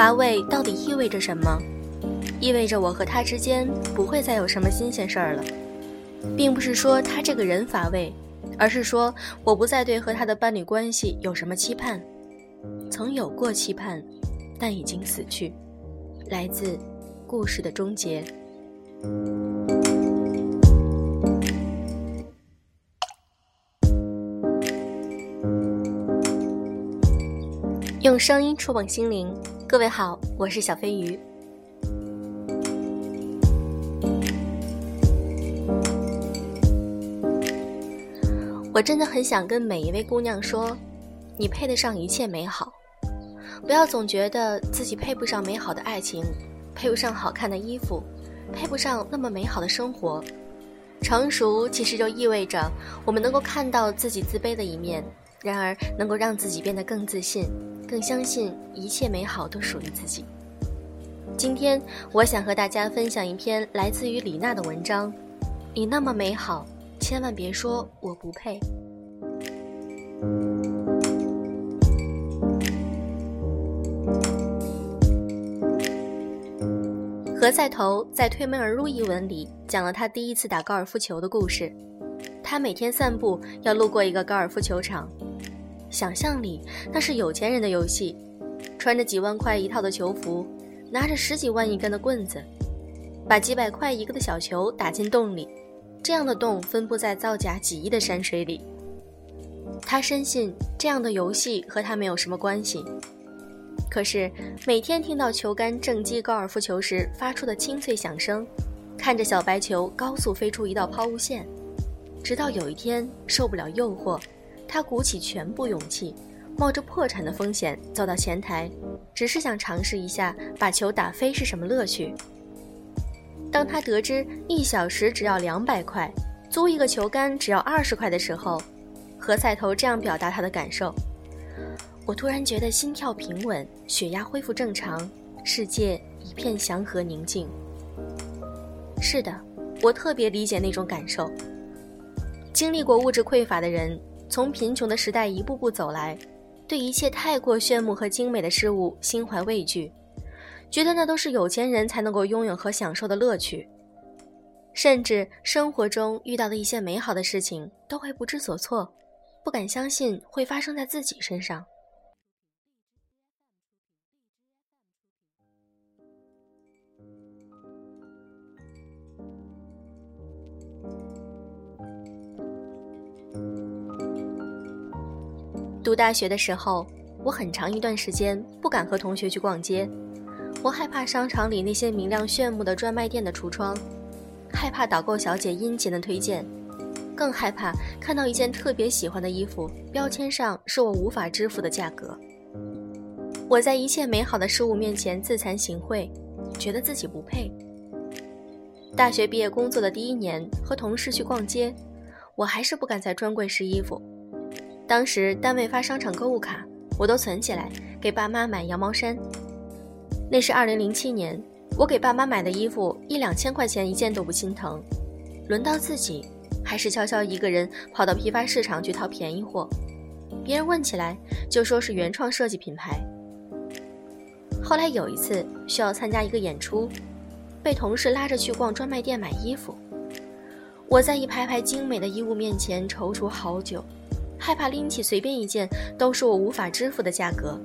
乏味到底意味着什么？意味着我和他之间不会再有什么新鲜事儿了，并不是说他这个人乏味，而是说我不再对和他的伴侣关系有什么期盼。曾有过期盼，但已经死去。来自故事的终结。用声音触碰心灵，各位好，我是小飞鱼。我真的很想跟每一位姑娘说，你配得上一切美好，不要总觉得自己配不上美好的爱情，配不上好看的衣服，配不上那么美好的生活。成熟其实就意味着我们能够看到自己自卑的一面，然而能够让自己变得更自信。更相信一切美好都属于自己。今天，我想和大家分享一篇来自于李娜的文章。你那么美好，千万别说我不配。何赛头在《推门而入》一文里讲了他第一次打高尔夫球的故事。他每天散步要路过一个高尔夫球场。想象里那是有钱人的游戏，穿着几万块一套的球服，拿着十几万一根的棍子，把几百块一个的小球打进洞里，这样的洞分布在造价几亿的山水里。他深信这样的游戏和他没有什么关系，可是每天听到球杆正击高尔夫球时发出的清脆响声，看着小白球高速飞出一道抛物线，直到有一天受不了诱惑。他鼓起全部勇气，冒着破产的风险走到前台，只是想尝试一下把球打飞是什么乐趣。当他得知一小时只要两百块，租一个球杆只要二十块的时候，何菜头这样表达他的感受：“我突然觉得心跳平稳，血压恢复正常，世界一片祥和宁静。”是的，我特别理解那种感受。经历过物质匮乏的人。从贫穷的时代一步步走来，对一切太过炫目和精美的事物心怀畏惧，觉得那都是有钱人才能够拥有和享受的乐趣，甚至生活中遇到的一些美好的事情都会不知所措，不敢相信会发生在自己身上。读大学的时候，我很长一段时间不敢和同学去逛街，我害怕商场里那些明亮炫目的专卖店的橱窗，害怕导购小姐殷勤的推荐，更害怕看到一件特别喜欢的衣服，标签上是我无法支付的价格。我在一切美好的事物面前自惭形秽，觉得自己不配。大学毕业工作的第一年，和同事去逛街，我还是不敢在专柜试衣服。当时单位发商场购物卡，我都存起来给爸妈买羊毛衫。那是二零零七年，我给爸妈买的衣服一两千块钱一件都不心疼，轮到自己，还是悄悄一个人跑到批发市场去淘便宜货。别人问起来，就说是原创设计品牌。后来有一次需要参加一个演出，被同事拉着去逛专卖店买衣服，我在一排排精美的衣物面前踌躇好久。害怕拎起随便一件都是我无法支付的价格，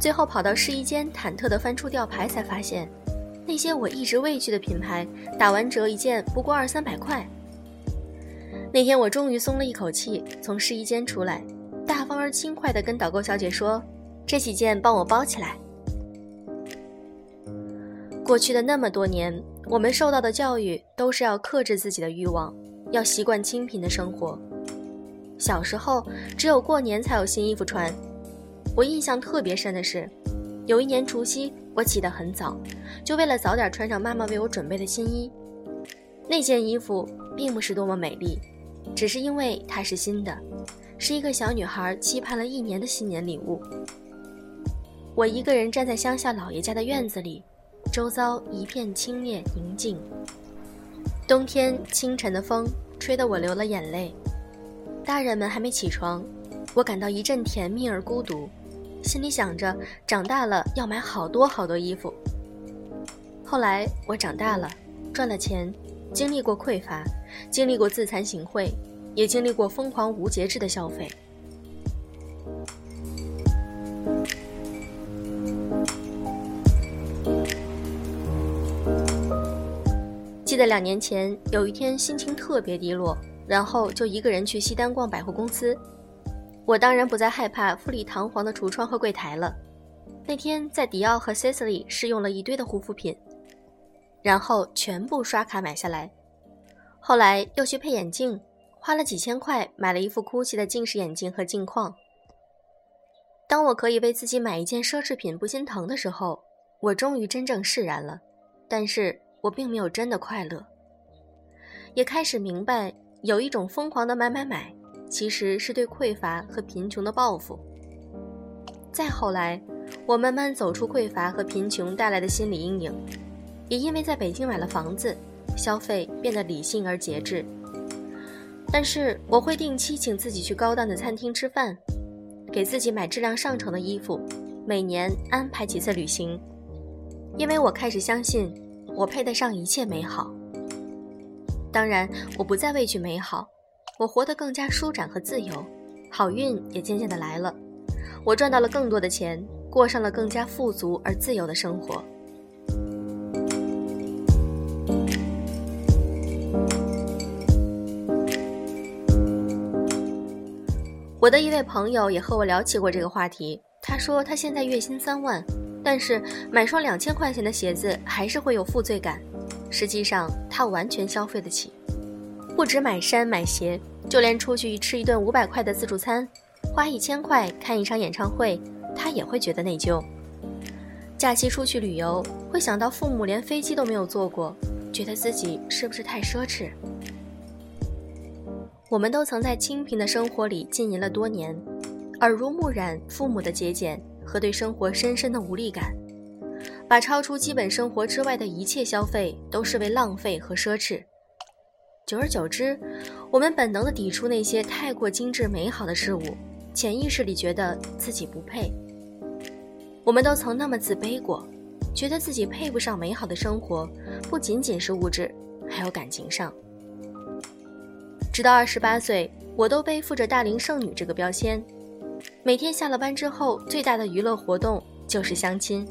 最后跑到试衣间，忐忑地翻出吊牌，才发现那些我一直畏惧的品牌打完折一件不过二三百块。那天我终于松了一口气，从试衣间出来，大方而轻快地跟导购小姐说：“这几件帮我包起来。”过去的那么多年，我们受到的教育都是要克制自己的欲望，要习惯清贫的生活。小时候，只有过年才有新衣服穿。我印象特别深的是，有一年除夕，我起得很早，就为了早点穿上妈妈为我准备的新衣。那件衣服并不是多么美丽，只是因为它是新的，是一个小女孩期盼了一年的新年礼物。我一个人站在乡下姥爷家的院子里，周遭一片清冽宁静。冬天清晨的风吹得我流了眼泪。大人们还没起床，我感到一阵甜蜜而孤独。心里想着长大了要买好多好多衣服。后来我长大了，赚了钱，经历过匮乏，经历过自惭形秽，也经历过疯狂无节制的消费。记得两年前有一天心情特别低落，然后就一个人去西单逛百货公司。我当然不再害怕富丽堂皇的橱窗和柜台了。那天在迪奥和 Sisley 试用了一堆的护肤品，然后全部刷卡买下来。后来又去配眼镜，花了几千块买了一副 GUCCI 的近视眼镜和镜框。当我可以为自己买一件奢侈品不心疼的时候，我终于真正释然了。但是我并没有真的快乐，也开始明白有一种疯狂的买买买。其实是对匮乏和贫穷的报复。再后来，我慢慢走出匮乏和贫穷带来的心理阴影，也因为在北京买了房子，消费变得理性而节制。但是我会定期请自己去高档的餐厅吃饭，给自己买质量上乘的衣服，每年安排几次旅行，因为我开始相信我配得上一切美好。当然，我不再畏惧美好。我活得更加舒展和自由，好运也渐渐的来了。我赚到了更多的钱，过上了更加富足而自由的生活。我的一位朋友也和我聊起过这个话题。他说他现在月薪三万，但是买双两千块钱的鞋子还是会有负罪感。实际上，他完全消费得起。不止买衫买鞋，就连出去吃一顿五百块的自助餐，花一千块看一场演唱会，他也会觉得内疚。假期出去旅游，会想到父母连飞机都没有坐过，觉得自己是不是太奢侈？我们都曾在清贫的生活里浸淫了多年，耳濡目染父母的节俭和对生活深深的无力感，把超出基本生活之外的一切消费都视为浪费和奢侈。久而久之，我们本能地抵触那些太过精致美好的事物，潜意识里觉得自己不配。我们都曾那么自卑过，觉得自己配不上美好的生活，不仅仅是物质，还有感情上。直到二十八岁，我都背负着大龄剩女这个标签，每天下了班之后，最大的娱乐活动就是相亲。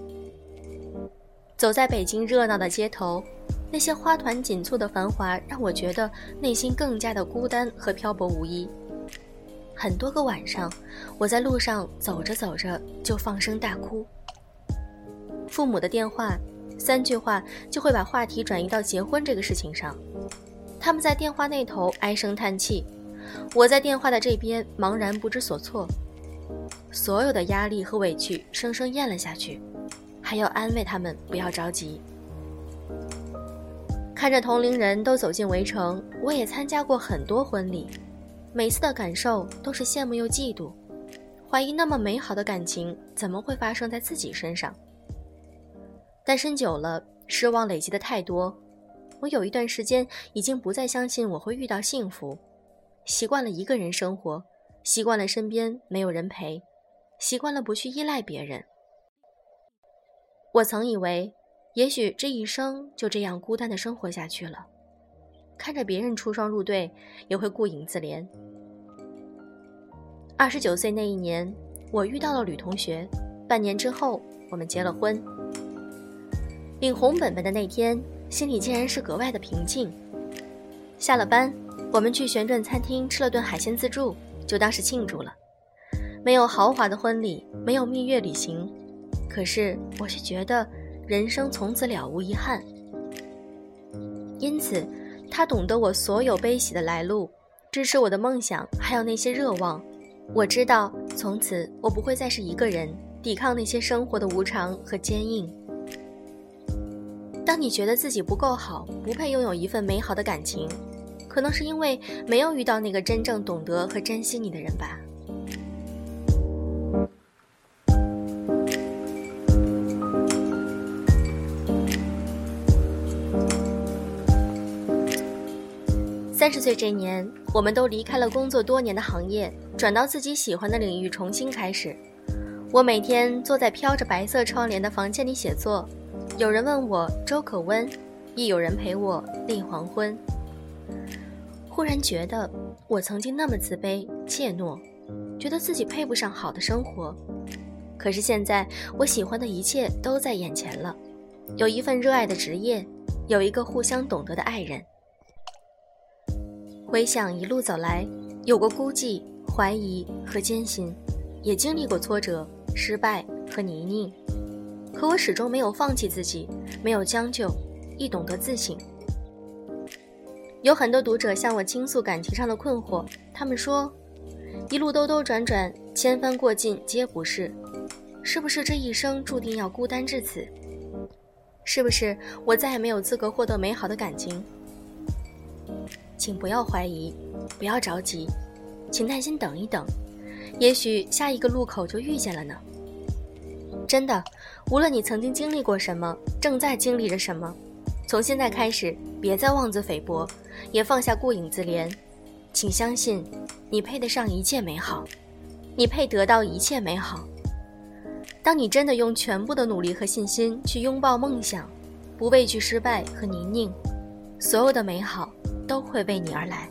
走在北京热闹的街头。那些花团锦簇的繁华，让我觉得内心更加的孤单和漂泊无依。很多个晚上，我在路上走着走着就放声大哭。父母的电话，三句话就会把话题转移到结婚这个事情上。他们在电话那头唉声叹气，我在电话的这边茫然不知所措。所有的压力和委屈生生咽了下去，还要安慰他们不要着急。看着同龄人都走进围城，我也参加过很多婚礼，每次的感受都是羡慕又嫉妒，怀疑那么美好的感情怎么会发生在自己身上。单身久了，失望累积的太多，我有一段时间已经不再相信我会遇到幸福，习惯了一个人生活，习惯了身边没有人陪，习惯了不去依赖别人。我曾以为。也许这一生就这样孤单的生活下去了，看着别人出双入对，也会顾影自怜。二十九岁那一年，我遇到了吕同学，半年之后我们结了婚。领红本本的那天，心里竟然是格外的平静。下了班，我们去旋转餐厅吃了顿海鲜自助，就当是庆祝了。没有豪华的婚礼，没有蜜月旅行，可是我却觉得。人生从此了无遗憾，因此，他懂得我所有悲喜的来路，支持我的梦想，还有那些热望。我知道，从此我不会再是一个人抵抗那些生活的无常和坚硬。当你觉得自己不够好，不配拥有一份美好的感情，可能是因为没有遇到那个真正懂得和珍惜你的人吧。三十岁这年，我们都离开了工作多年的行业，转到自己喜欢的领域重新开始。我每天坐在飘着白色窗帘的房间里写作，有人问我粥可温，亦有人陪我立黄昏。忽然觉得我曾经那么自卑怯懦，觉得自己配不上好的生活。可是现在，我喜欢的一切都在眼前了，有一份热爱的职业，有一个互相懂得的爱人。回想一路走来，有过孤寂、怀疑和艰辛，也经历过挫折。失败和泥泞，可我始终没有放弃自己，没有将就，亦懂得自省。有很多读者向我倾诉感情上的困惑，他们说：“一路兜兜转转，千帆过尽皆不是，是不是这一生注定要孤单至此？是不是我再也没有资格获得美好的感情？”请不要怀疑，不要着急，请耐心等一等。也许下一个路口就遇见了呢。真的，无论你曾经经历过什么，正在经历着什么，从现在开始，别再妄自菲薄，也放下顾影自怜。请相信，你配得上一切美好，你配得到一切美好。当你真的用全部的努力和信心去拥抱梦想，不畏惧失败和泥泞，所有的美好都会为你而来。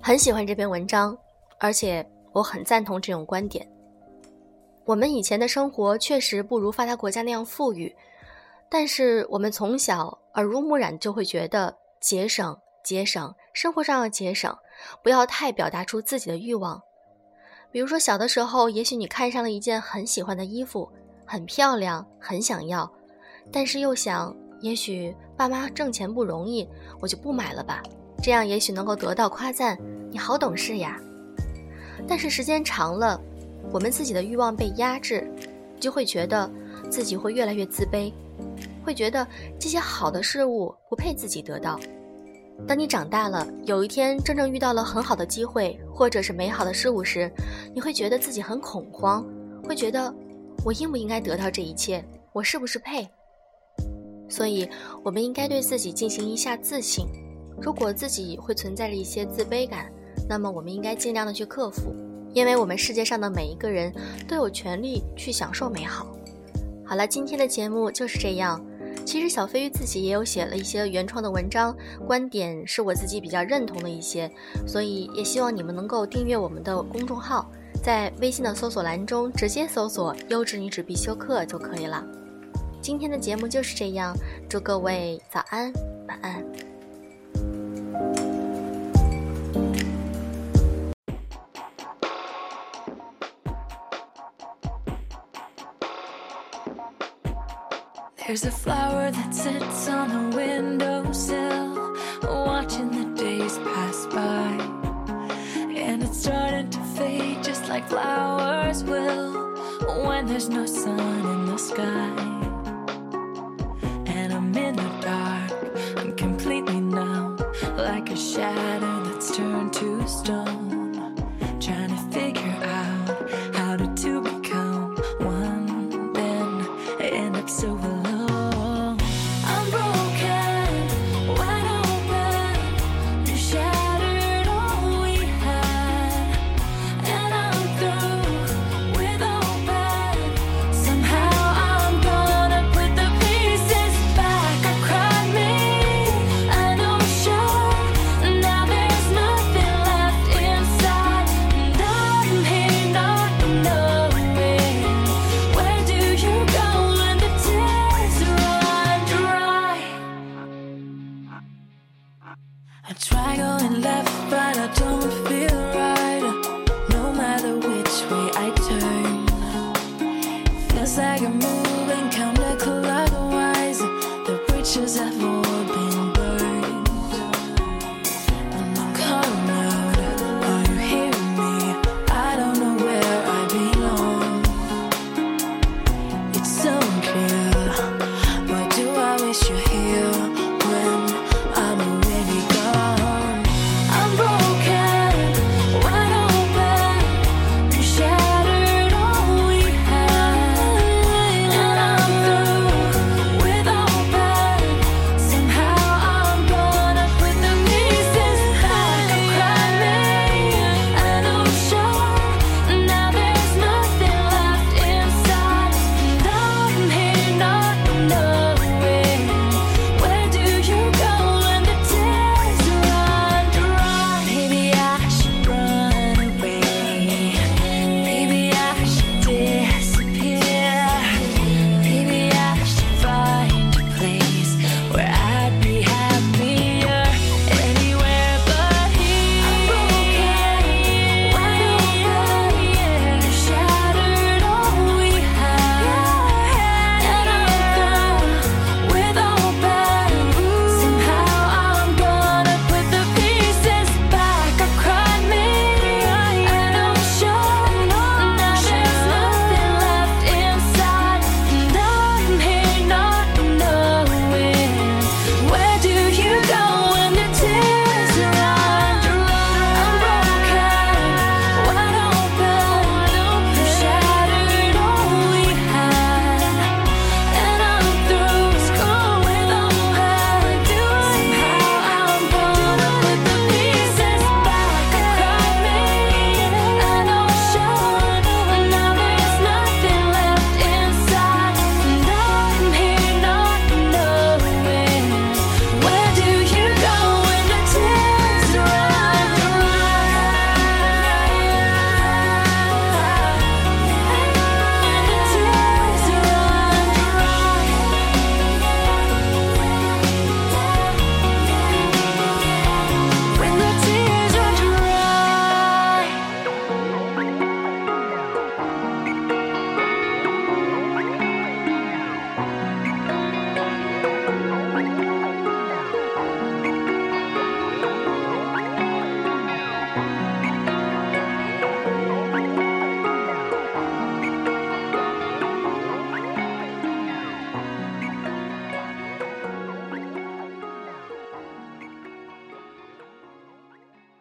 很喜欢这篇文章，而且我很赞同这种观点。我们以前的生活确实不如发达国家那样富裕，但是我们从小耳濡目染就会觉得节省、节省，生活上要节省，不要太表达出自己的欲望。比如说小的时候，也许你看上了一件很喜欢的衣服，很漂亮，很想要，但是又想，也许爸妈挣钱不容易，我就不买了吧。这样也许能够得到夸赞，你好懂事呀。但是时间长了，我们自己的欲望被压制，就会觉得自己会越来越自卑，会觉得这些好的事物不配自己得到。当你长大了，有一天真正遇到了很好的机会或者是美好的事物时，你会觉得自己很恐慌，会觉得我应不应该得到这一切，我是不是配？所以，我们应该对自己进行一下自省。如果自己会存在着一些自卑感，那么我们应该尽量的去克服，因为我们世界上的每一个人都有权利去享受美好。好了，今天的节目就是这样。其实小飞鱼自己也有写了一些原创的文章，观点是我自己比较认同的一些，所以也希望你们能够订阅我们的公众号，在微信的搜索栏中直接搜索“优质女子必修课”就可以了。今天的节目就是这样，祝各位早安，晚安。There's a flower that sits on the windowsill, watching the days pass by. And it's starting to fade just like flowers will when there's no sun in the sky.